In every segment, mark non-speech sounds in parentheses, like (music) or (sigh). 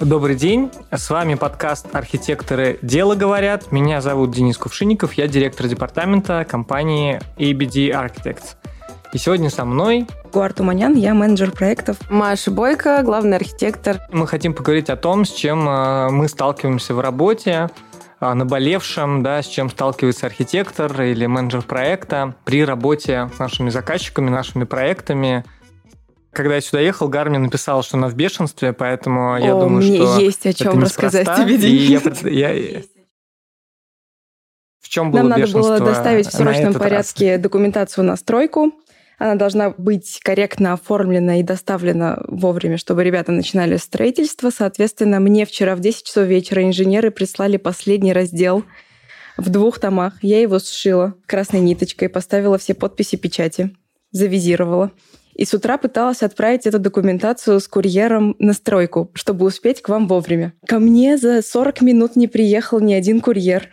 Добрый день, с вами подкаст «Архитекторы дело говорят». Меня зовут Денис Кувшинников, я директор департамента компании ABD Architects. И сегодня со мной Гуар Туманян, я менеджер проектов. Маша Бойко, главный архитектор. Мы хотим поговорить о том, с чем э, мы сталкиваемся в работе, о наболевшем, да, с чем сталкивается архитектор или менеджер проекта при работе с нашими заказчиками, нашими проектами. Когда я сюда ехал, Гарми написал, что она в бешенстве, поэтому О, я думаю, мне что есть о чем это рассказать тебе, И Денис. я, я- В чем было Нам надо бешенство было доставить в срочном этот раз? порядке документацию на стройку. Она должна быть корректно оформлена и доставлена вовремя, чтобы ребята начинали строительство. Соответственно, мне вчера в 10 часов вечера инженеры прислали последний раздел в двух томах. Я его сшила красной ниточкой, поставила все подписи печати, завизировала. И с утра пыталась отправить эту документацию с курьером на стройку, чтобы успеть к вам вовремя. Ко мне за 40 минут не приехал ни один курьер.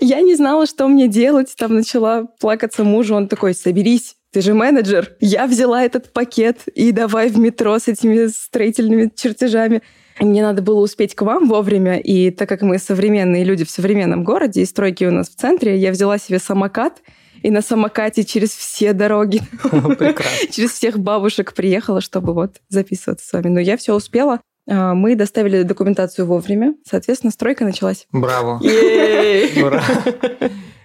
Я не знала, что мне делать. Там начала плакаться мужу. Он такой, соберись, ты же менеджер. Я взяла этот пакет и давай в метро с этими строительными чертежами. Мне надо было успеть к вам вовремя, и так как мы современные люди в современном городе, и стройки у нас в центре, я взяла себе самокат, и на самокате через все дороги, (laughs) через всех бабушек приехала, чтобы вот записываться с вами. Но я все успела. А, Мы доставили документацию вовремя, соответственно, стройка началась. Браво. (laughs) Ура.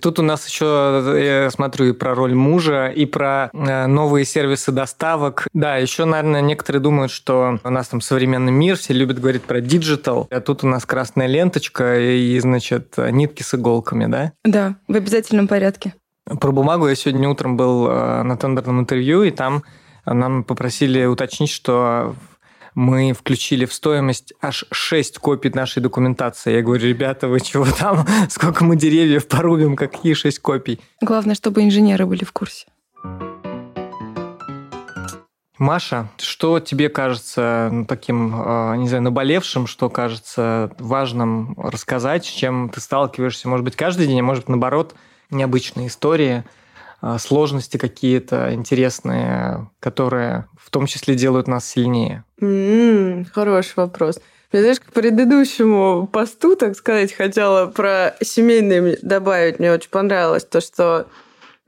Тут у нас еще, я смотрю, и про роль мужа, и про э, новые сервисы доставок. Да, еще, наверное, некоторые думают, что у нас там современный мир, все любят говорить про digital, а тут у нас красная ленточка и, значит, нитки с иголками, да? Да, в обязательном порядке. Про бумагу я сегодня утром был э, на тендерном интервью, и там нам попросили уточнить, что мы включили в стоимость аж 6 копий нашей документации. Я говорю, ребята, вы чего там? (laughs) Сколько мы деревьев порубим? Какие 6 копий? Главное, чтобы инженеры были в курсе. Маша, что тебе кажется ну, таким, э, не знаю, наболевшим, что кажется важным рассказать, с чем ты сталкиваешься, может быть, каждый день, а может, наоборот, необычные истории, э, сложности какие-то интересные, которые в том числе делают нас сильнее? М, Хороший вопрос. Я, знаешь, к предыдущему посту, так сказать, хотела про семейные добавить. Мне очень понравилось то, что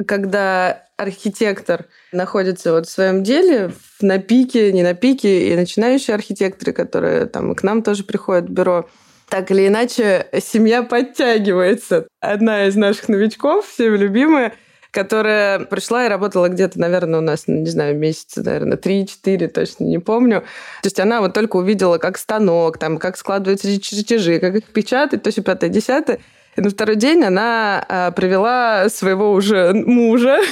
когда архитектор находится вот в своем деле, на пике, не на пике, и начинающие архитекторы, которые там к нам тоже приходят в бюро, так или иначе, семья подтягивается. Одна из наших новичков, всеми любимая, которая пришла и работала где-то, наверное, у нас, ну, не знаю, месяца, наверное, 3-4, точно не помню. То есть она вот только увидела, как станок, там, как складываются чертежи, как их печатать, то есть пятое, десятое. И на второй день она а, привела своего уже мужа. (laughs)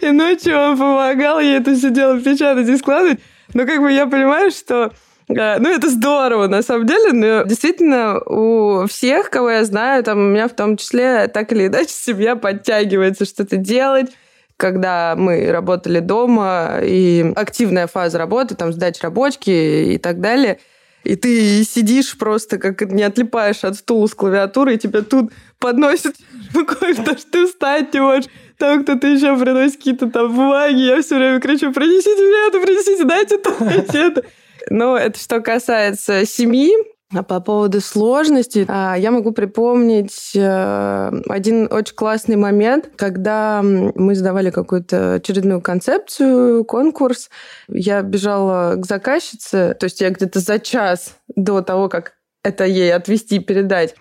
И ночью он помогал ей это все дело печатать и складывать. Но как бы я понимаю, что ну, это здорово, на самом деле, но действительно у всех, кого я знаю, там у меня в том числе, так или иначе, семья подтягивается что-то делать. Когда мы работали дома, и активная фаза работы, там, сдача рабочки и так далее, и ты сидишь просто, как не отлипаешь от стула с клавиатуры, и тебя тут подносят рукой, (laughs) потому что ты встать не можешь. Там кто-то еще приносит какие-то там бумаги, я все время кричу, принесите мне это, принесите, дайте то, дайте это. Но это что касается семьи. А по поводу сложностей, а, я могу припомнить э, один очень классный момент, когда мы сдавали какую-то очередную концепцию, конкурс. Я бежала к заказчице, то есть я где-то за час до того, как это ей отвести, передать,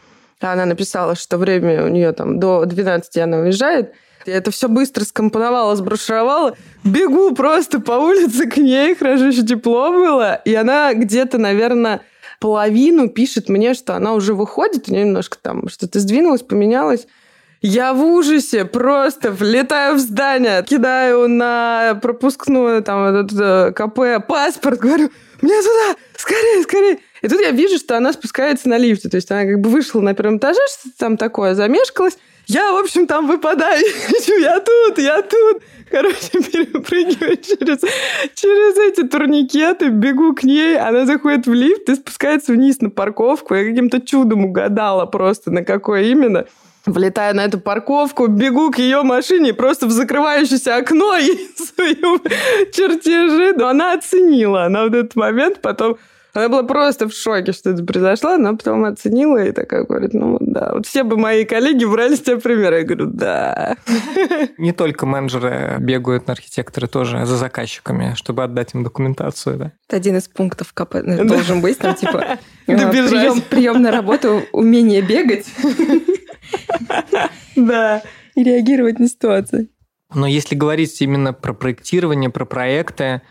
она написала, что время у нее там до 12 она уезжает. Я это все быстро скомпоновала, сброшировала. Бегу просто по улице к ней, хорошо еще тепло было. И она где-то, наверное, половину пишет мне, что она уже выходит, у нее немножко там что-то сдвинулось, поменялось. Я в ужасе просто влетаю в здание, кидаю на пропускную там этот э, КП паспорт, говорю, мне туда, скорее, скорее. И тут я вижу, что она спускается на лифте. То есть она как бы вышла на первом этаже, что-то там такое, замешкалась. Я, в общем, там выпадаю. (laughs) Я тут, я тут. Короче, (laughs) перепрыгиваю через, через эти турникеты, бегу к ней, она заходит в лифт и спускается вниз на парковку. Я каким-то чудом угадала просто, на какой именно. Влетаю на эту парковку, бегу к ее машине, просто в закрывающееся окно (laughs) и свою чертежи. Но она оценила. Она в этот момент потом она была просто в шоке, что это произошло. Она потом оценила и такая говорит, ну да, вот все бы мои коллеги брали с тебя пример. Я говорю, да. Не только менеджеры бегают на архитекторы тоже за заказчиками, чтобы отдать им документацию, да? Это один из пунктов КП э, должен быть, там типа (laughs) прием, прием на работу, умение бегать. (laughs) Да. И реагировать на ситуацию. Но если говорить именно про проектирование, про проекты,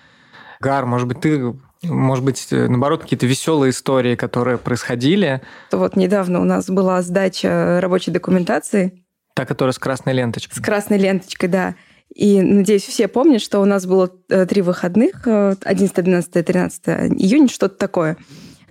Гар, может быть, ты может быть, э, наоборот, какие-то веселые истории, которые происходили. Вот недавно у нас была сдача рабочей документации. Та, которая с красной ленточкой. С красной ленточкой, да. И, надеюсь, все помнят, что у нас было э, три выходных, 11, 12, 13 июня, что-то такое.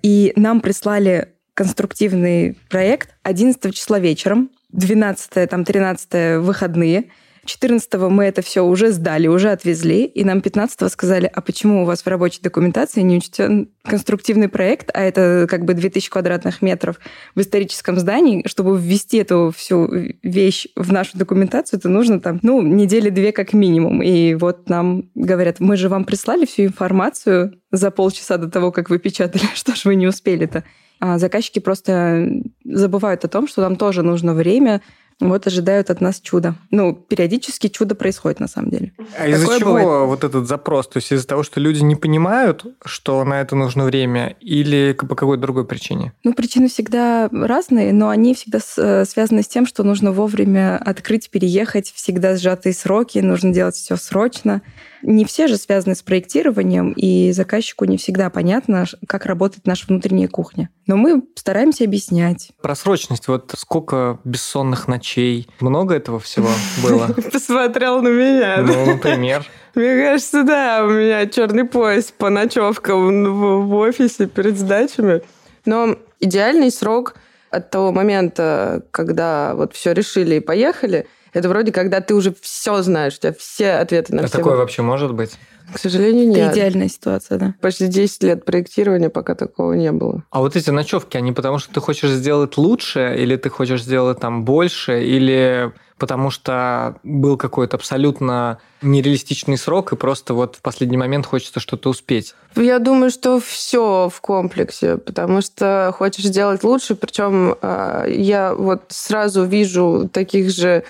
И нам прислали конструктивный проект 11 числа вечером, 12, там, 13 выходные – 14 мы это все уже сдали, уже отвезли, и нам 15 сказали, а почему у вас в рабочей документации не учтен конструктивный проект, а это как бы 2000 квадратных метров в историческом здании, чтобы ввести эту всю вещь в нашу документацию, это нужно там, ну, недели две как минимум. И вот нам говорят, мы же вам прислали всю информацию за полчаса до того, как вы печатали, (laughs) что ж вы не успели-то. А заказчики просто забывают о том, что нам тоже нужно время, вот ожидают от нас чудо. Ну, периодически чудо происходит на самом деле. А из-за чего бывает. вот этот запрос? То есть из-за того, что люди не понимают, что на это нужно время, или по какой-то другой причине? Ну, причины всегда разные, но они всегда э, связаны с тем, что нужно вовремя открыть, переехать, всегда сжатые сроки, нужно делать все срочно. Не все же связаны с проектированием, и заказчику не всегда понятно, как работает наша внутренняя кухня. Но мы стараемся объяснять. Про срочность. Вот сколько бессонных ночей? Много этого всего (laughs) было? Посмотрел на меня. Ну, например. Мне кажется, да, у меня черный пояс по ночевкам в офисе перед сдачами. Но идеальный срок от того момента, когда вот все решили и поехали – это вроде когда ты уже все знаешь, у тебя все ответы на а все. такое вообще может быть? К сожалению, нет. Это идеальная ситуация, да. Почти 10 лет проектирования, пока такого не было. А вот эти ночевки, они потому что ты хочешь сделать лучше, или ты хочешь сделать там больше, или потому что был какой-то абсолютно нереалистичный срок, и просто вот в последний момент хочется что-то успеть? Я думаю, что все в комплексе, потому что хочешь сделать лучше, причем а, я вот сразу вижу таких же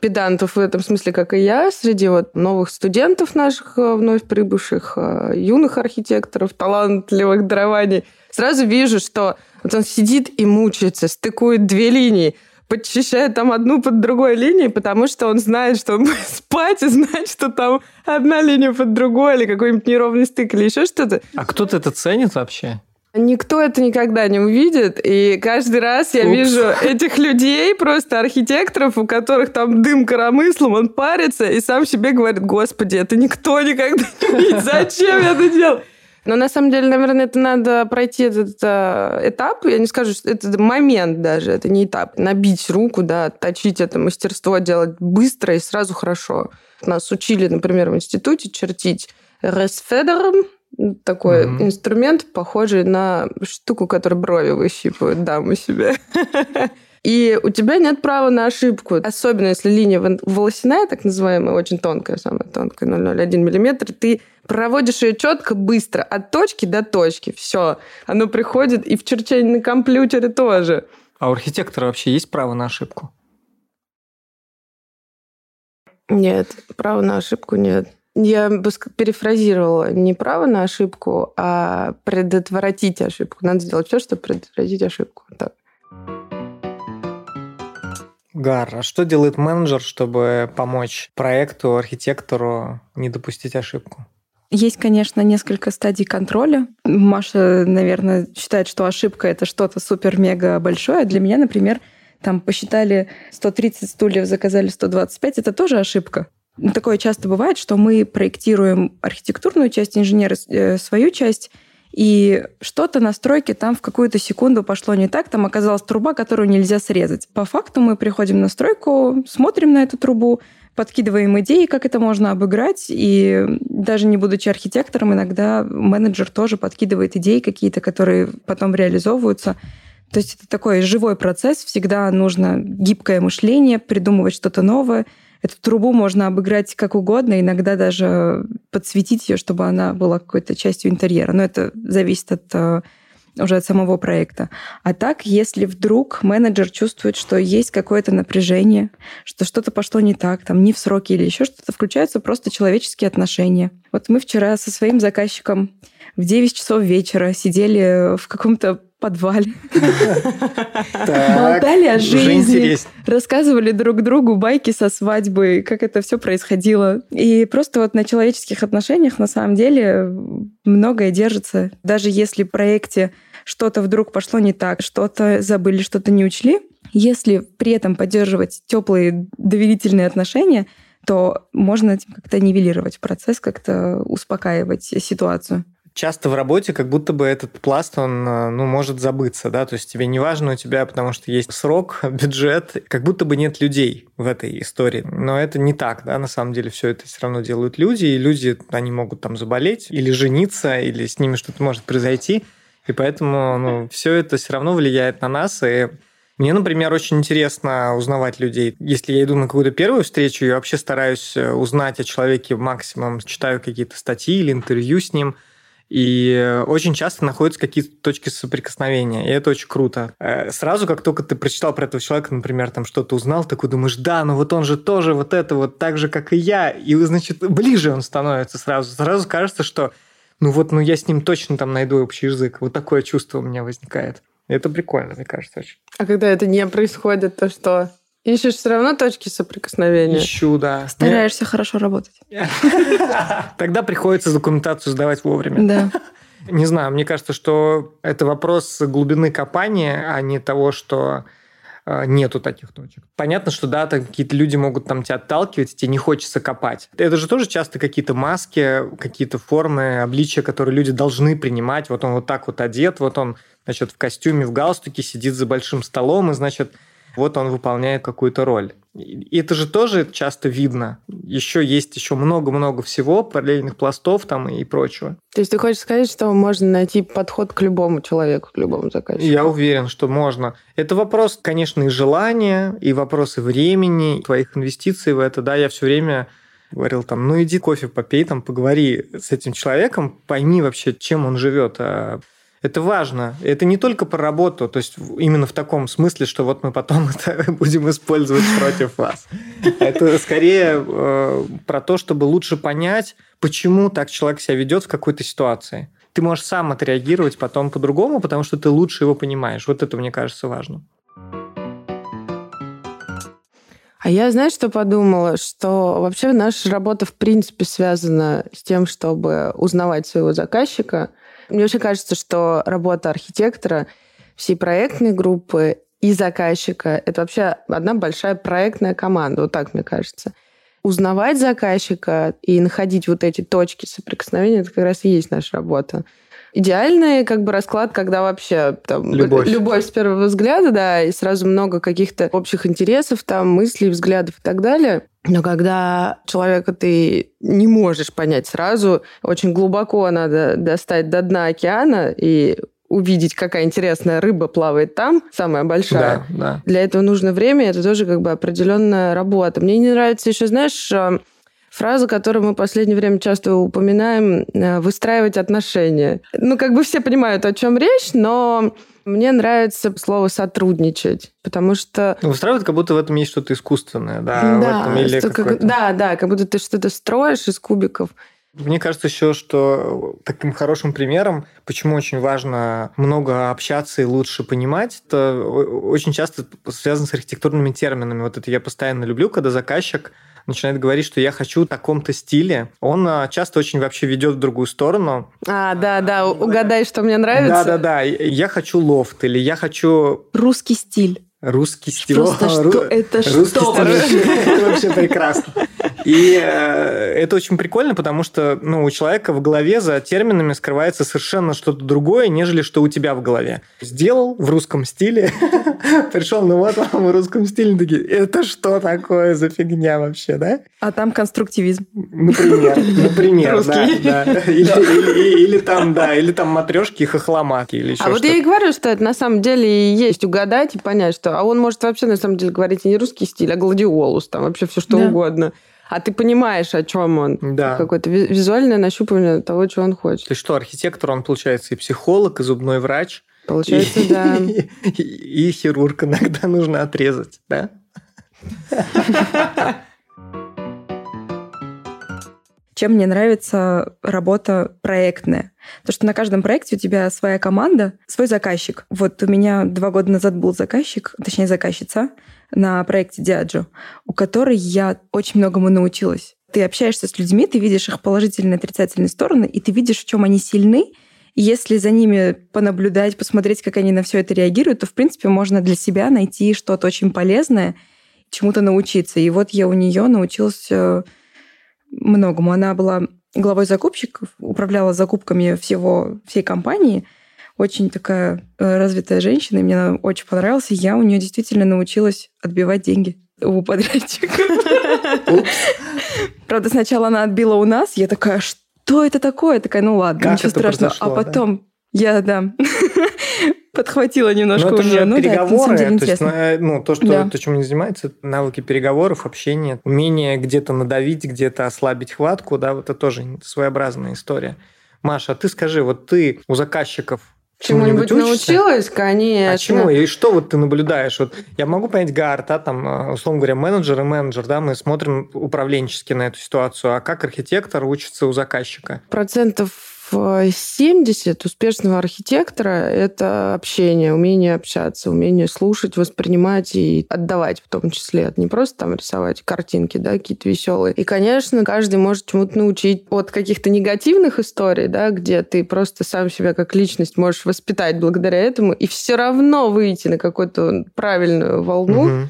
педантов в этом смысле, как и я, среди вот новых студентов наших, э, вновь прибывших, э, юных архитекторов, талантливых дарований, сразу вижу, что вот он сидит и мучается, стыкует две линии, подчищает там одну под другой линией, потому что он знает, что он (laughs) будет спать и знает, что там одна линия под другой или какой-нибудь неровный стык или еще что-то. А кто-то это ценит вообще? Никто это никогда не увидит, и каждый раз я Упс. вижу этих людей, просто архитекторов, у которых там дым коромыслом, он парится и сам себе говорит, господи, это никто никогда не увидит, зачем я это делал? Но на самом деле, наверное, это надо пройти этот э, этап. Я не скажу, что это момент даже, это не этап. Набить руку, да, точить это мастерство, делать быстро и сразу хорошо. Нас учили, например, в институте чертить ресфедером, такой mm-hmm. инструмент, похожий на штуку, которая брови выщипывает даму себе. (laughs) И у тебя нет права на ошибку. Особенно если линия волосяная, так называемая, очень тонкая, самая тонкая, 0,01 миллиметр, ты проводишь ее четко, быстро, от точки до точки. Все. Оно приходит и в черчении на компьютере тоже. А у архитектора вообще есть право на ошибку? Нет, права на ошибку нет. Я бы перефразировала не право на ошибку, а предотвратить ошибку. Надо сделать все, чтобы предотвратить ошибку. Так. Гар, а что делает менеджер, чтобы помочь проекту, архитектору не допустить ошибку? Есть, конечно, несколько стадий контроля. Маша, наверное, считает, что ошибка это что-то супер-мега большое. Для меня, например, там посчитали 130 стульев, заказали 125, это тоже ошибка. Такое часто бывает, что мы проектируем архитектурную часть, инженеры э, свою часть, и что-то на стройке там в какую-то секунду пошло не так, там оказалась труба, которую нельзя срезать. По факту мы приходим на стройку, смотрим на эту трубу, подкидываем идеи, как это можно обыграть, и даже не будучи архитектором, иногда менеджер тоже подкидывает идеи какие-то, которые потом реализовываются. То есть это такой живой процесс, всегда нужно гибкое мышление, придумывать что-то новое. Эту трубу можно обыграть как угодно, иногда даже подсветить ее, чтобы она была какой-то частью интерьера. Но это зависит от э, уже от самого проекта. А так, если вдруг менеджер чувствует, что есть какое-то напряжение, что что-то пошло не так, там не в сроки или еще что-то, включаются просто человеческие отношения. Вот мы вчера со своим заказчиком в 9 часов вечера сидели в каком-то подвале. Болтали о жизни, рассказывали друг другу байки со свадьбы, как это все происходило. И просто вот на человеческих отношениях на самом деле многое держится. Даже если в проекте что-то вдруг пошло не так, что-то забыли, что-то не учли, если при этом поддерживать теплые доверительные отношения, то можно как-то нивелировать процесс, как-то успокаивать ситуацию часто в работе как будто бы этот пласт, он э, ну, может забыться, да, то есть тебе не важно у тебя, потому что есть срок, (laughs) бюджет, как будто бы нет людей в этой истории. Но это не так, да, на самом деле все это все равно делают люди, и люди, они могут там заболеть или жениться, или с ними что-то может произойти, и поэтому ну, все это все равно влияет на нас, и мне, например, очень интересно узнавать людей. Если я иду на какую-то первую встречу, я вообще стараюсь э, узнать о человеке максимум, читаю какие-то статьи или интервью с ним – и очень часто находятся какие-то точки соприкосновения, и это очень круто. Э, сразу, как только ты прочитал про этого человека, например, там что-то узнал, такой думаешь, да, ну вот он же тоже вот это вот так же, как и я, и, значит, ближе он становится сразу. Сразу кажется, что ну вот, ну я с ним точно там найду общий язык. Вот такое чувство у меня возникает. Это прикольно, мне кажется, очень. А когда это не происходит, то что? Ищешь все равно точки соприкосновения? Ищу, да. Стараешься хорошо работать. (laughs) Тогда приходится документацию сдавать вовремя. Да. (laughs) Не знаю, мне кажется, что это вопрос глубины копания, а не того, что э, нету таких точек. Понятно, что да, какие-то люди могут там тебя отталкивать, тебе не хочется копать. Это же тоже часто какие-то маски, какие-то формы, обличия, которые люди должны принимать. Вот он вот так вот одет, вот он, значит, в костюме, в галстуке сидит за большим столом, и, значит, вот он выполняет какую-то роль. И это же тоже часто видно. Еще есть еще много-много всего, параллельных пластов там и прочего. То есть ты хочешь сказать, что можно найти подход к любому человеку, к любому заказчику? Я уверен, что можно. Это вопрос, конечно, и желания, и вопросы времени, твоих инвестиций в это. Да, я все время говорил там, ну иди кофе попей, там поговори с этим человеком, пойми вообще, чем он живет. А это важно. Это не только про работу, то есть именно в таком смысле, что вот мы потом (laughs) это будем использовать против вас. Это скорее э, про то, чтобы лучше понять, почему так человек себя ведет в какой-то ситуации. Ты можешь сам отреагировать потом по-другому, потому что ты лучше его понимаешь. Вот это, мне кажется, важно. А я, знаешь, что подумала? Что вообще наша работа, в принципе, связана с тем, чтобы узнавать своего заказчика, мне вообще кажется, что работа архитектора, всей проектной группы и заказчика – это вообще одна большая проектная команда, вот так мне кажется. Узнавать заказчика и находить вот эти точки соприкосновения – это как раз и есть наша работа. Идеальный как бы расклад, когда вообще там, любовь. любовь с первого взгляда, да, и сразу много каких-то общих интересов, там, мыслей, взглядов и так далее. Но когда человека ты не можешь понять сразу, очень глубоко надо достать до дна океана и увидеть, какая интересная рыба плавает там, самая большая. Да, да. Для этого нужно время, это тоже как бы определенная работа. Мне не нравится еще, знаешь, фраза, которую мы в последнее время часто упоминаем, э, выстраивать отношения. Ну, как бы все понимают, о чем речь, но мне нравится слово сотрудничать, потому что... Ну, выстраивать, как будто в этом есть что-то искусственное, да? да, в этом, или как, да, да, как будто ты что-то строишь из кубиков. Мне кажется еще, что таким хорошим примером, почему очень важно много общаться и лучше понимать, это очень часто связано с архитектурными терминами. Вот это я постоянно люблю, когда заказчик начинает говорить, что я хочу в таком-то стиле, он а, часто очень вообще ведет в другую сторону. А, да, да, угадай, что мне нравится. Да, да, да. Я хочу лофт или я хочу... Русский стиль. Русский стиль. Просто что ру... это Русский что? Стиль. Это (laughs) вообще прекрасно. И э, это очень прикольно, потому что ну, у человека в голове за терминами скрывается совершенно что-то другое, нежели что у тебя в голове. Сделал в русском стиле, (laughs) пришел, ну вот вам в русском стиле, такие, это что такое за фигня вообще, да? А там конструктивизм. Например, (laughs) например, да, да. Или, там, да, или там матрешки и хохломатки, или еще А вот я и говорю, что это на самом деле и есть угадать и понять, что... А он может вообще на самом деле говорить не русский стиль, а гладиолус, там вообще все что угодно. А ты понимаешь, о чем он. Да. Какое-то визуальное нащупывание того, что он хочет. То есть что, архитектор, он, получается, и психолог, и зубной врач. Получается, и, да. (laughs) И, и хирург иногда нужно отрезать, да? Чем мне нравится работа проектная? То, что на каждом проекте у тебя своя команда, свой заказчик. Вот у меня два года назад был заказчик, точнее заказчица на проекте Диаджо, у которой я очень многому научилась. Ты общаешься с людьми, ты видишь их положительные и отрицательные стороны, и ты видишь, в чем они сильны, и если за ними понаблюдать, посмотреть, как они на все это реагируют, то, в принципе, можно для себя найти что-то очень полезное, чему-то научиться. И вот я у нее научилась э, многому. Она была главой закупщиков, управляла закупками всего, всей компании. Очень такая э, развитая женщина, и мне она очень понравилась. И я у нее действительно научилась отбивать деньги у подрядчика. Правда, сначала она отбила у нас, я такая, что это такое? такая, ну ладно, как ничего страшного. А потом да? я, да, (laughs) подхватила немножко Но это уже. Же ну, переговоры, да, это то есть, э, ну, то, что, да. то, чем они занимаются, навыки переговоров, общения, умение где-то надавить, где-то ослабить хватку, да, вот это тоже своеобразная история. Маша, ты скажи, вот ты у заказчиков Чему-нибудь научилась, конечно. А чему? И что вот ты наблюдаешь? Вот я могу понять Гард, да, там, э, условно говоря, менеджер и менеджер, да, мы смотрим управленчески на эту ситуацию, а как архитектор учится у заказчика? Процентов 70 успешного архитектора – это общение, умение общаться, умение слушать, воспринимать и отдавать в том числе. Не просто там рисовать картинки, да, какие-то веселые. И, конечно, каждый может чему-то научить от каких-то негативных историй, да, где ты просто сам себя как личность можешь воспитать благодаря этому и все равно выйти на какую-то правильную волну. Угу.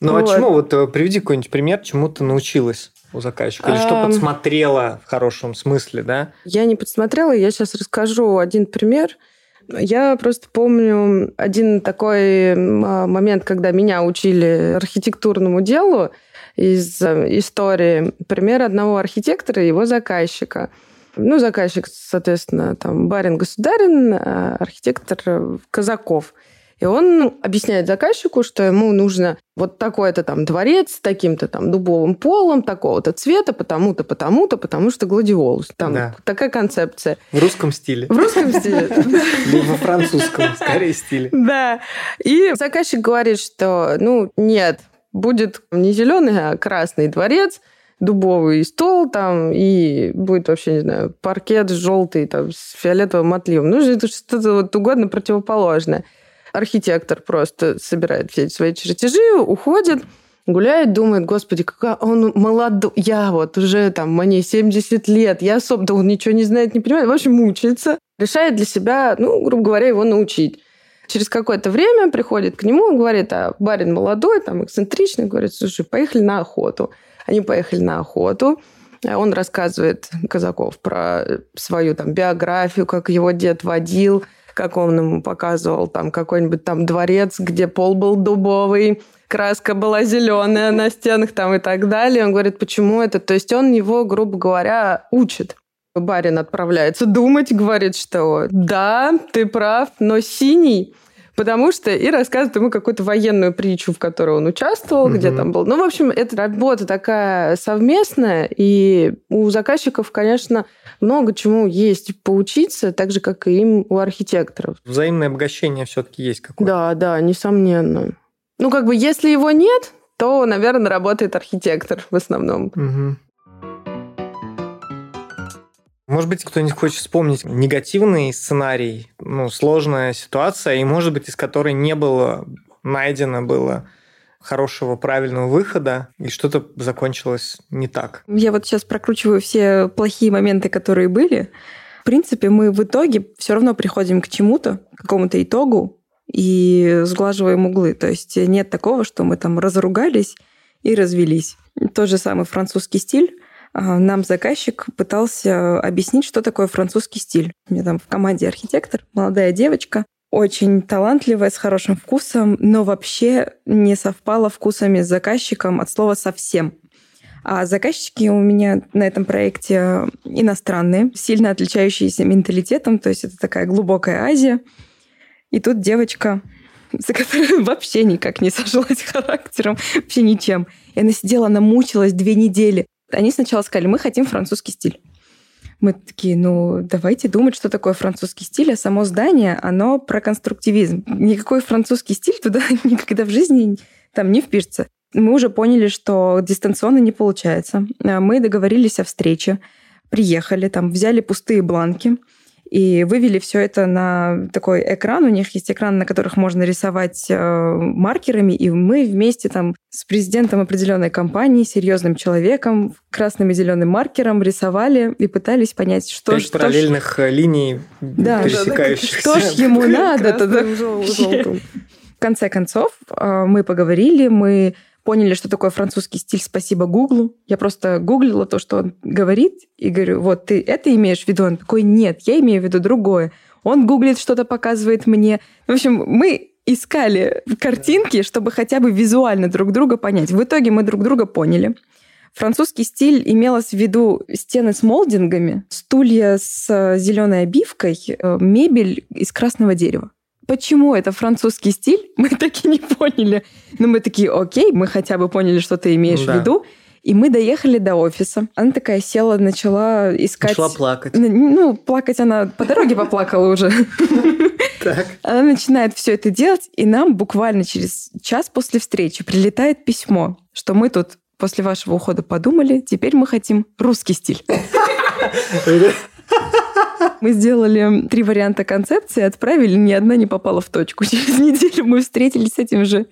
Ну вот. а чему? Вот э, приведи какой-нибудь пример, чему ты научилась у заказчика? Или что подсмотрела в хорошем смысле, да? Я не подсмотрела, я сейчас расскажу один пример. Я просто помню один такой момент, когда меня учили архитектурному делу из э, истории. Пример одного архитектора и его заказчика. Ну, заказчик, соответственно, там барин Государин, а архитектор Казаков – и он объясняет заказчику, что ему нужно вот такой-то там дворец с таким-то там дубовым полом, такого-то цвета, потому-то, потому-то, потому что гладиолус. Там да. такая концепция. В русском стиле. В русском стиле. Во французском, скорее, стиле. Да. И заказчик говорит, что, ну, нет, будет не зеленый, а красный дворец, дубовый стол там, и будет вообще, не знаю, паркет желтый там, с фиолетовым отливом. Ну, это что-то вот угодно противоположное. Архитектор просто собирает все свои чертежи, уходит, гуляет, думает, господи, какой он молодой. Я вот уже там, мне 70 лет, я особо, да он ничего не знает, не понимает. В общем, мучается. Решает для себя, ну, грубо говоря, его научить. Через какое-то время приходит к нему говорит, а барин молодой, там, эксцентричный, говорит, слушай, поехали на охоту. Они поехали на охоту. Он рассказывает Казаков про свою там биографию, как его дед водил, как он ему показывал там какой-нибудь там дворец, где пол был дубовый, краска была зеленая на стенах там и так далее. Он говорит, почему это? То есть он его, грубо говоря, учит. Барин отправляется думать, говорит, что да, ты прав, но синий потому что и рассказывает ему какую-то военную притчу, в которой он участвовал, угу. где там был. Ну, в общем, это работа такая совместная, и у заказчиков, конечно, много чему есть поучиться, так же, как и им у архитекторов. Взаимное обогащение все-таки есть какое-то. Да, да, несомненно. Ну, как бы, если его нет, то, наверное, работает архитектор в основном. Угу. Может быть, кто-нибудь хочет вспомнить негативный сценарий, ну, сложная ситуация, и, может быть, из которой не было найдено было хорошего, правильного выхода, и что-то закончилось не так. Я вот сейчас прокручиваю все плохие моменты, которые были. В принципе, мы в итоге все равно приходим к чему-то, к какому-то итогу, и сглаживаем углы. То есть нет такого, что мы там разругались и развелись. тот же самый французский стиль. А, нам заказчик пытался объяснить, что такое французский стиль. У меня там в команде архитектор, молодая девочка, очень талантливая, с хорошим вкусом, но вообще не совпала вкусами с заказчиком от слова совсем. А заказчики у меня на этом проекте иностранные, сильно отличающиеся менталитетом, то есть это такая глубокая Азия. И тут девочка, (laughs) за которой вообще никак не сожилась (laughs) характером, вообще ничем. И она сидела, она мучилась две недели. Они сначала сказали, мы хотим французский стиль. Мы такие, ну, давайте думать, что такое французский стиль, а само здание, оно про конструктивизм. Никакой французский стиль туда (laughs) никогда в жизни там не впишется. Мы уже поняли, что дистанционно не получается. Мы договорились о встрече, приехали, там взяли пустые бланки, и вывели все это на такой экран. У них есть экран, на которых можно рисовать э, маркерами, и мы вместе там с президентом определенной компании, серьезным человеком, красным и зеленым маркером рисовали и пытались понять, что Пять что параллельных ж... линий да, пересекающихся. Что ж ему надо тогда? (laughs) В конце концов, э, мы поговорили, мы поняли, что такое французский стиль спасибо Гуглу. Я просто гуглила то, что он говорит, и говорю, вот ты это имеешь в виду? Он такой, нет, я имею в виду другое. Он гуглит, что-то показывает мне. В общем, мы искали картинки, чтобы хотя бы визуально друг друга понять. В итоге мы друг друга поняли. Французский стиль имелось в виду стены с молдингами, стулья с зеленой обивкой, э, мебель из красного дерева почему это французский стиль, (laughs) мы так и не поняли. Но мы такие, окей, мы хотя бы поняли, что ты имеешь да. в виду. И мы доехали до офиса. Она такая села, начала искать... Начала плакать. Ну, плакать она по дороге поплакала уже. (laughs) Так. Она начинает все это делать, и нам буквально через час после встречи прилетает письмо, что мы тут после вашего ухода подумали, теперь мы хотим русский стиль. (laughs) (laughs) Мы сделали три варианта концепции, отправили, ни одна не попала в точку. (laughs) Через неделю мы встретились с этим же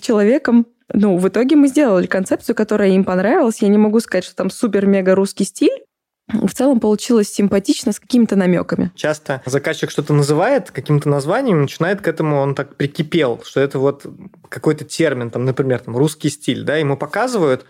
человеком. Ну, в итоге мы сделали концепцию, которая им понравилась. Я не могу сказать, что там супер-мега русский стиль. В целом получилось симпатично с какими-то намеками. Часто заказчик что-то называет каким-то названием, начинает к этому, он так прикипел, что это вот какой-то термин, там, например, там, русский стиль, да, ему показывают,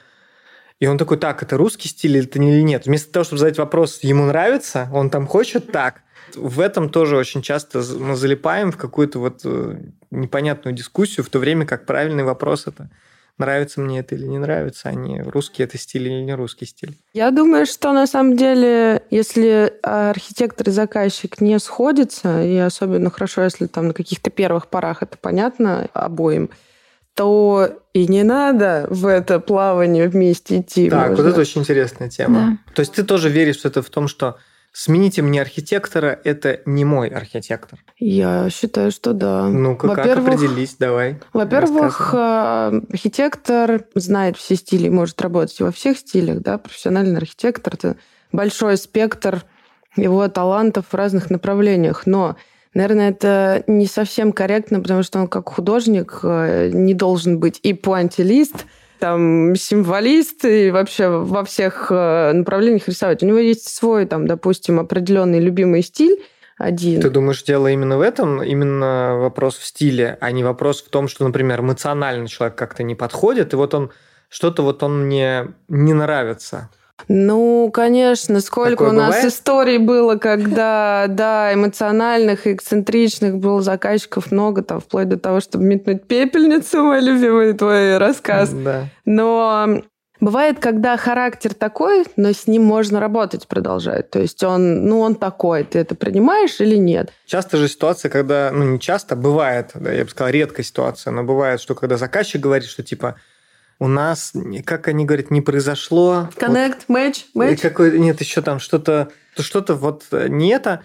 и он такой, так, это русский стиль или это или нет? Вместо того, чтобы задать вопрос, ему нравится, он там хочет так. В этом тоже очень часто мы залипаем в какую-то вот э, непонятную дискуссию, в то время как правильный вопрос это нравится мне это или не нравится, а не русский это стиль или не русский стиль. Я думаю, что на самом деле, если архитектор и заказчик не сходятся, и особенно хорошо, если там на каких-то первых порах это понятно обоим, то и не надо в это плавание вместе идти. Так, можно. вот это очень интересная тема. Да. То есть ты тоже веришь что это в том, что Смените мне архитектора, это не мой архитектор. Я считаю, что да. Ну-ка, как определись, давай. Во-первых, э, архитектор знает все стили, может работать во всех стилях, да, профессиональный архитектор, это большой спектр его талантов в разных направлениях, но Наверное, это не совсем корректно, потому что он как художник э, не должен быть и пуантилист, там, символист и вообще во всех э, направлениях рисовать. У него есть свой, там, допустим, определенный любимый стиль, один. Ты думаешь, дело именно в этом? Именно вопрос в стиле, а не вопрос в том, что, например, эмоционально человек как-то не подходит, и вот он что-то вот он мне не нравится. Ну, конечно, сколько Такое у нас бывает? историй было, когда, (laughs) да, эмоциональных и эксцентричных было заказчиков много, там, вплоть до того, чтобы метнуть пепельницу, мой любимый твой рассказ. Да. Но Бывает, когда характер такой, но с ним можно работать, продолжать. То есть он, ну, он такой, ты это принимаешь или нет? Часто же ситуация, когда, ну, не часто, бывает, да, я бы сказал, редкая ситуация, но бывает, что когда заказчик говорит, что типа, у нас, как они говорят, не произошло. Connect, вот, match, match. Какой, нет, еще там что-то, что-то вот не это.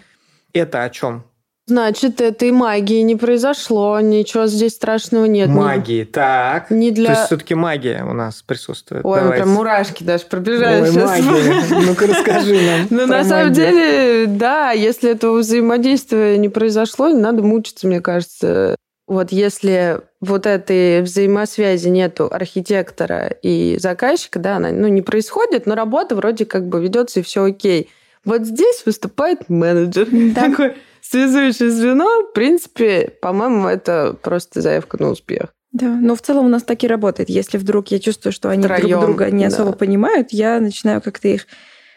Это о чем? Значит, этой магии не произошло, ничего здесь страшного нет. Магии, не, так. Не для... То есть все-таки магия у нас присутствует. Ой, Давайте. прям мурашки даже пробежали Ой, сейчас. магия. Ну-ка расскажи нам. (laughs) Ну, на самом деле, да, если этого взаимодействия не произошло, не надо мучиться, мне кажется. Вот если вот этой взаимосвязи нету архитектора и заказчика, да, она ну, не происходит, но работа вроде как бы ведется и все окей. Вот здесь выступает менеджер. Да. (laughs) Такой связующее звено. В принципе, по-моему, это просто заявка на успех. Да, но в целом у нас так и работает. Если вдруг я чувствую, что они Втроем, друг друга не особо да. понимают, я начинаю как-то их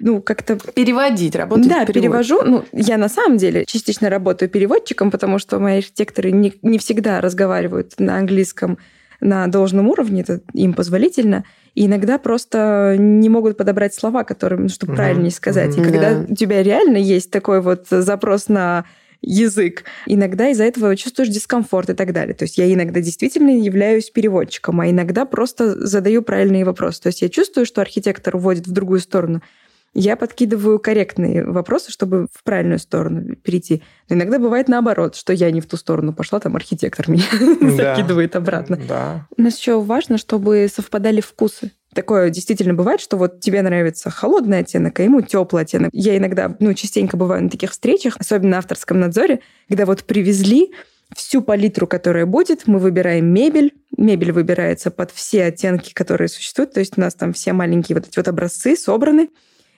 ну, как-то... Переводить, работать Да, перевожу. Ну, я на самом деле частично работаю переводчиком, потому что мои архитекторы не, не всегда разговаривают на английском на должном уровне, это им позволительно. И иногда просто не могут подобрать слова, которые, ну, чтобы mm-hmm. правильнее сказать. И когда yeah. у тебя реально есть такой вот запрос на язык. Иногда из-за этого чувствуешь дискомфорт и так далее. То есть я иногда действительно являюсь переводчиком, а иногда просто задаю правильные вопросы. То есть я чувствую, что архитектор уводит в другую сторону, я подкидываю корректные вопросы, чтобы в правильную сторону перейти. Но иногда бывает наоборот, что я не в ту сторону пошла, там архитектор меня (laughs) да. закидывает обратно. Да. У нас еще важно, чтобы совпадали вкусы. Такое действительно бывает, что вот тебе нравится холодный оттенок, а ему теплый оттенок. Я иногда, ну, частенько бываю на таких встречах, особенно на авторском надзоре, когда вот привезли всю палитру, которая будет, мы выбираем мебель. Мебель выбирается под все оттенки, которые существуют. То есть у нас там все маленькие вот эти вот образцы собраны.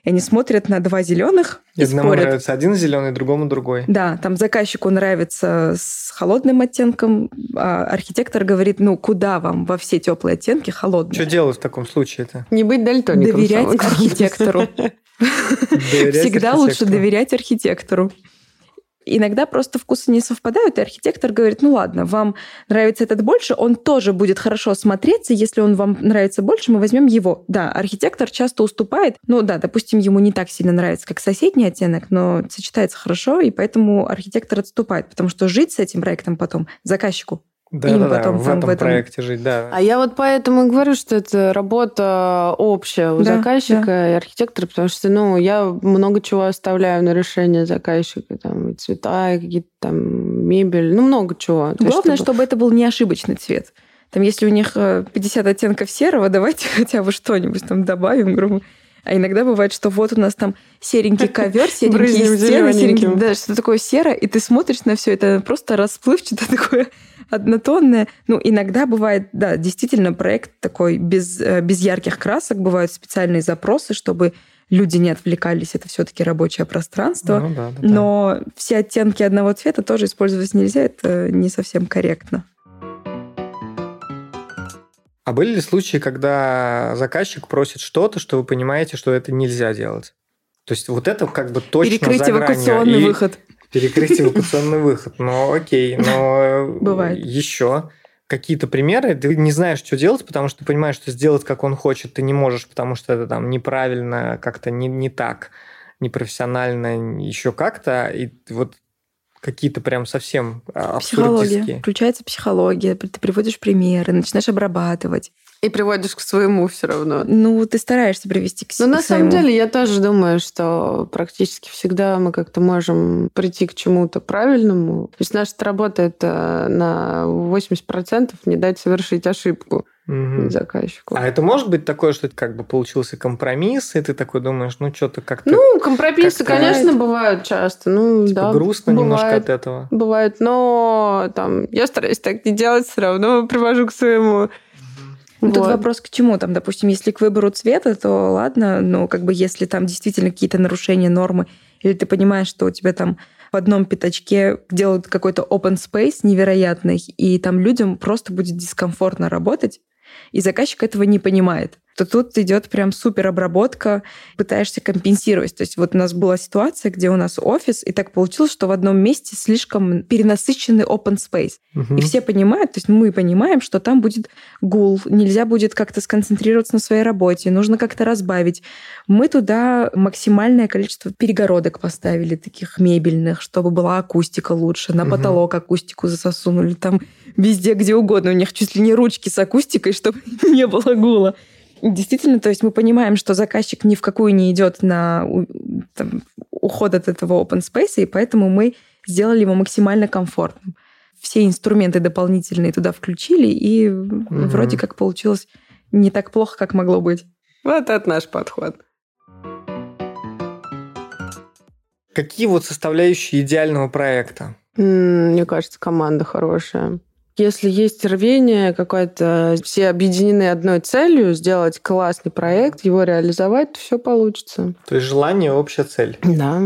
И они смотрят на два зеленых и Одному спорят. нравится один зеленый, другому другой. Да, там заказчику нравится с холодным оттенком, а архитектор говорит, ну куда вам во все теплые оттенки холодные? Что делать в таком случае-то? Не быть дальтоником. Доверять архитектору. (laughs) Всегда лучше доверять архитектору. Иногда просто вкусы не совпадают, и архитектор говорит, ну ладно, вам нравится этот больше, он тоже будет хорошо смотреться, если он вам нравится больше, мы возьмем его. Да, архитектор часто уступает, ну да, допустим, ему не так сильно нравится, как соседний оттенок, но сочетается хорошо, и поэтому архитектор отступает, потому что жить с этим проектом потом заказчику да, им да, потом да, в этом, в этом проекте жить, да. А я вот поэтому и говорю, что это работа общая у да, заказчика да. и архитектора, потому что, ну, я много чего оставляю на решение заказчика, там, и цвета, и какие-то там мебель, ну, много чего. Главное, чтобы... чтобы это был не ошибочный цвет. Там, если у них 50 э, оттенков серого, давайте (laughs) хотя бы что-нибудь там добавим, грубо а иногда бывает, что вот у нас там серенький (laughs) ковер, серенькие стены, серенький, да, что такое серо, и ты смотришь на все это просто расплывчато (laughs) такое однотонное. Ну, иногда бывает, да, действительно, проект такой без, э, без ярких красок, бывают специальные запросы, чтобы люди не отвлекались, это все-таки рабочее пространство. Ну, да, да, Но да. все оттенки одного цвета тоже использовать нельзя, это не совсем корректно. А были ли случаи, когда заказчик просит что-то, что вы понимаете, что это нельзя делать? То есть вот это как бы точно Перекрыть за эвакуационный и... выход. Перекрыть эвакуационный выход. Ну, окей, но Бывает. еще какие-то примеры, ты не знаешь, что делать, потому что ты понимаешь, что сделать, как он хочет, ты не можешь, потому что это там неправильно, как-то не, не так, непрофессионально, еще как-то. И вот какие-то прям совсем а, Психология. Включается психология. Ты приводишь примеры, начинаешь обрабатывать. И приводишь к своему все равно. Ну, ты стараешься привести к, Ну, на самом деле, я тоже думаю, что практически всегда мы как-то можем прийти к чему-то правильному. То есть наша работа это на 80% не дать совершить ошибку угу. заказчику. А это может быть такое, что это как бы получился компромисс, и ты такой думаешь, ну что-то как-то... Ну, компромиссы, как конечно, бывают часто. Ну, типа да, грустно бывает, немножко от этого. Бывает, но там я стараюсь так не делать, все равно привожу к своему ну, вот. Тут вопрос к чему? Там, допустим, если к выбору цвета, то ладно, но как бы если там действительно какие-то нарушения нормы, или ты понимаешь, что у тебя там в одном пятачке делают какой-то open space невероятный, и там людям просто будет дискомфортно работать, и заказчик этого не понимает то тут идет прям супер обработка, пытаешься компенсировать. То есть вот у нас была ситуация, где у нас офис, и так получилось, что в одном месте слишком перенасыщенный open space. Угу. И все понимают, то есть мы понимаем, что там будет гул, нельзя будет как-то сконцентрироваться на своей работе, нужно как-то разбавить. Мы туда максимальное количество перегородок поставили, таких мебельных, чтобы была акустика лучше, на угу. потолок акустику засунули, там везде, где угодно. У них чуть ли не ручки с акустикой, чтобы (laughs) не было гула. Действительно, то есть мы понимаем, что заказчик ни в какую не идет на там, уход от этого open space, и поэтому мы сделали его максимально комфортным. Все инструменты дополнительные туда включили, и угу. вроде как получилось не так плохо, как могло быть. Вот это наш подход. Какие вот составляющие идеального проекта? Мне кажется, команда хорошая. Если есть рвение какое-то, все объединены одной целью, сделать классный проект, его реализовать, то все получится. То есть желание – общая цель. Да.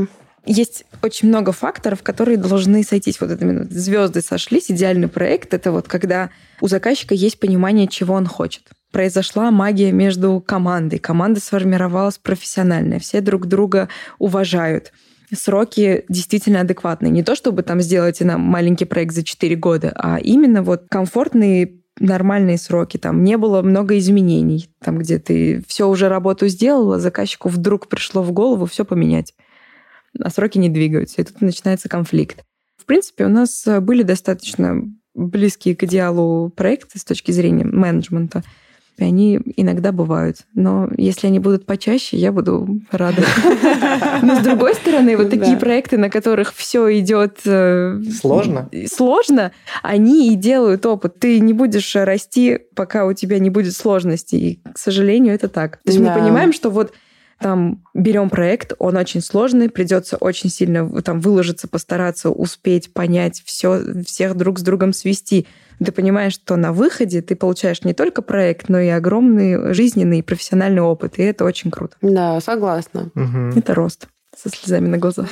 Есть очень много факторов, которые должны сойтись. Вот это именно звезды сошлись, идеальный проект. Это вот когда у заказчика есть понимание, чего он хочет. Произошла магия между командой. Команда сформировалась профессиональная. Все друг друга уважают сроки действительно адекватные. Не то, чтобы там сделать нам маленький проект за 4 года, а именно вот комфортные нормальные сроки, там не было много изменений, там где ты все уже работу сделала, заказчику вдруг пришло в голову все поменять, а сроки не двигаются, и тут начинается конфликт. В принципе, у нас были достаточно близкие к идеалу проекты с точки зрения менеджмента и они иногда бывают. Но если они будут почаще, я буду рада. (laughs) Но с другой стороны, вот такие проекты, на которых все идет э, сложно, сложно, они и делают опыт. Ты не будешь расти, пока у тебя не будет сложностей. И, к сожалению, это так. То есть мы понимаем, что вот там берем проект, он очень сложный, придется очень сильно там выложиться, постараться успеть понять все, всех друг с другом свести ты понимаешь, что на выходе ты получаешь не только проект, но и огромный жизненный и профессиональный опыт. И это очень круто. Да, согласна. Угу. Это рост со слезами на глазах.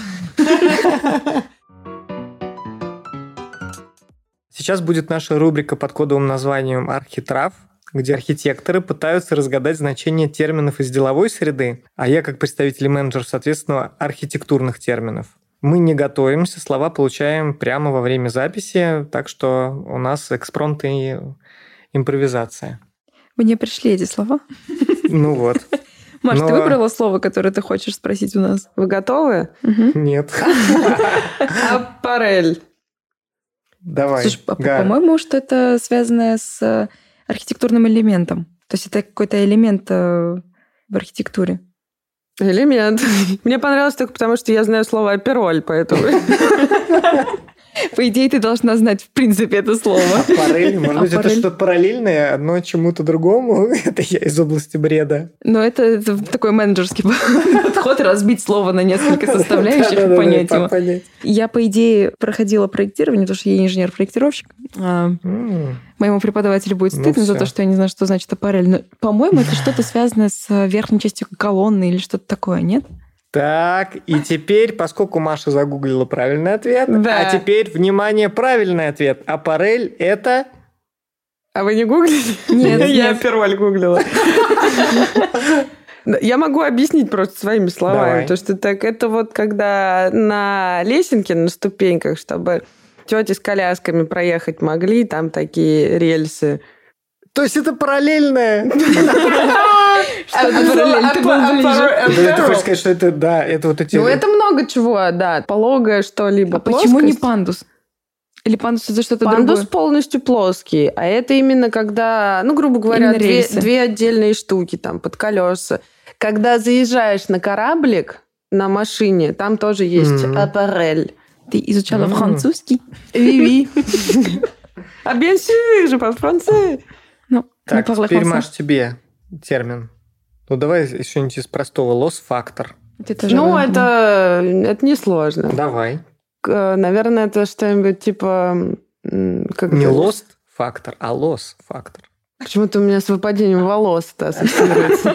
Сейчас будет наша рубрика под кодовым названием «Архитрав», где архитекторы пытаются разгадать значение терминов из деловой среды, а я, как представитель менеджеров, соответственно, архитектурных терминов. Мы не готовимся, слова получаем прямо во время записи, так что у нас экспромт и импровизация. Мне пришли эти слова. Ну вот. (laughs) Маш, Но... ты выбрала слово, которое ты хочешь спросить у нас? Вы готовы? Угу. Нет. (laughs) Аппарель. Давай. Слушай, по-моему, что это связано с архитектурным элементом. То есть это какой-то элемент э, в архитектуре. Элемент. (laughs) Мне понравилось только потому, что я знаю слово «апероль», поэтому... (laughs) По идее, ты должна знать, в принципе, это слово. Аппарель. Может быть, это что-то параллельное, одно чему-то другому? (laughs) Это я из области бреда. Но это, это такой менеджерский (laughs) подход, разбить слово на несколько (laughs) составляющих и понять его. Я, по идее, проходила проектирование, потому что я инженер-проектировщик. А, моему преподавателю будет ну стыдно за то, что я не знаю, что значит аппарель. Но, по-моему, это что-то связанное с верхней частью колонны или что-то такое, нет? Так, и теперь, поскольку Маша загуглила правильный ответ, да. а теперь, внимание, правильный ответ. Аппарель – это... А вы не гуглили? (laughs) Нет, я перволь гуглила. (laughs) Я могу объяснить просто своими словами. Давай. То, что так, это вот когда на лесенке, на ступеньках, чтобы тети с колясками проехать могли, там такие рельсы. То есть это параллельное? Параллель, ты хочешь сказать, что это, да, это вот эти... Ну, это много чего, да. Пологое что-либо. А почему не пандус? Или пандус это что-то другое? Пандус полностью плоский, а это именно когда, ну, грубо говоря, две, две отдельные штуки там под колеса. Когда заезжаешь на кораблик на машине, там тоже есть mm-hmm. аппарель. Ты изучала mm-hmm. французский? Oui, (laughs) oui. А bien sûr, je parle français. Так, теперь, Маш, тебе термин. Ну, давай что-нибудь из простого. Лос-фактор. Ну, это, это несложно. Давай. Наверное, это что-нибудь типа... Как Не lost фактор, а loss фактор. Почему-то у меня с выпадением волос-то ассоциируется.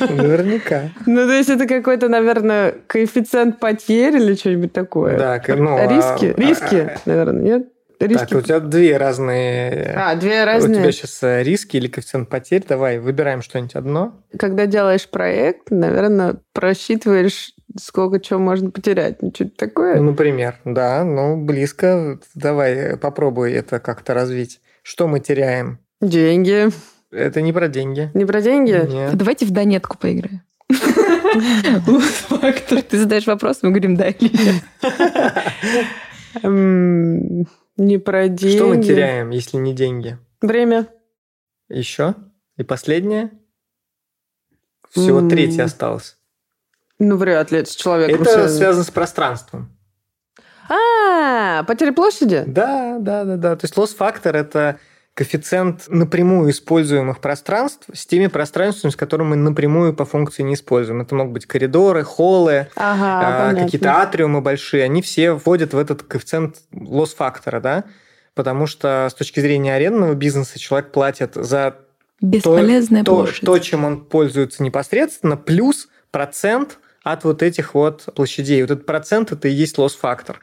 Наверняка. Ну, то есть это какой-то, наверное, коэффициент потерь или что-нибудь такое. Да, ну... Риски? А, Риски, а, наверное, нет? Риски... Так, у тебя две разные... А, две разные. У тебя сейчас э, риски или коэффициент потерь. Давай, выбираем что-нибудь одно. Когда делаешь проект, наверное, просчитываешь, сколько чего можно потерять. Ну, что-то такое. Ну, например, да, ну, близко. Давай, э, попробуй это как-то развить. Что мы теряем? Деньги. Это не про деньги. Не про деньги? Нет. Давайте в донетку поиграем. (laughs) Фактор. Ты задаешь вопрос, мы говорим да или нет. (laughs) Не про деньги. Что мы теряем, если не деньги? Время. Еще? И последнее? Всего mm. третье осталось. Ну, вряд ли это с человеком Это связано, связано с пространством. А, потеря площади? Да, да, да, да. То есть лосс-фактор – это коэффициент напрямую используемых пространств с теми пространствами, с которыми мы напрямую по функции не используем. Это могут быть коридоры, холлы, ага, а, какие-то атриумы большие. Они все входят в этот коэффициент лосс-фактора, да? Потому что с точки зрения арендного бизнеса человек платит за Бесполезная то, то, то, чем он пользуется непосредственно, плюс процент от вот этих вот площадей. Вот этот процент это и есть лосс-фактор.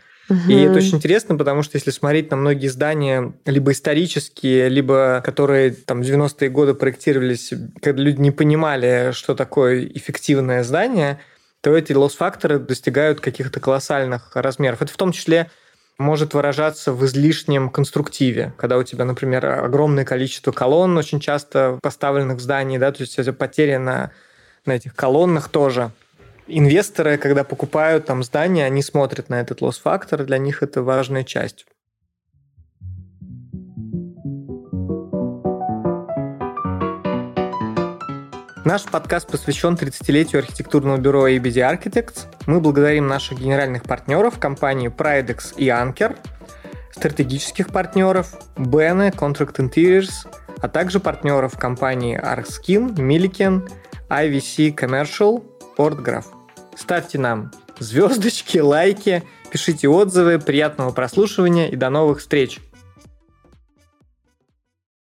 И это очень интересно, потому что если смотреть на многие здания, либо исторические, либо которые там в 90-е годы проектировались, когда люди не понимали, что такое эффективное здание, то эти лосс-факторы достигают каких-то колоссальных размеров. Это в том числе может выражаться в излишнем конструктиве, когда у тебя, например, огромное количество колонн очень часто поставленных в здании, да, то есть это потеря на, на этих колоннах тоже. Инвесторы, когда покупают там здание, они смотрят на этот лосс-фактор, для них это важная часть. Наш подкаст посвящен 30-летию архитектурного бюро ABD Architects. Мы благодарим наших генеральных партнеров, компании Pridex и Anker, стратегических партнеров Bene, Contract Interiors, а также партнеров компании Arkskin, Milliken, IVC Commercial, Portgraph. Ставьте нам звездочки, лайки, пишите отзывы, приятного прослушивания и до новых встреч!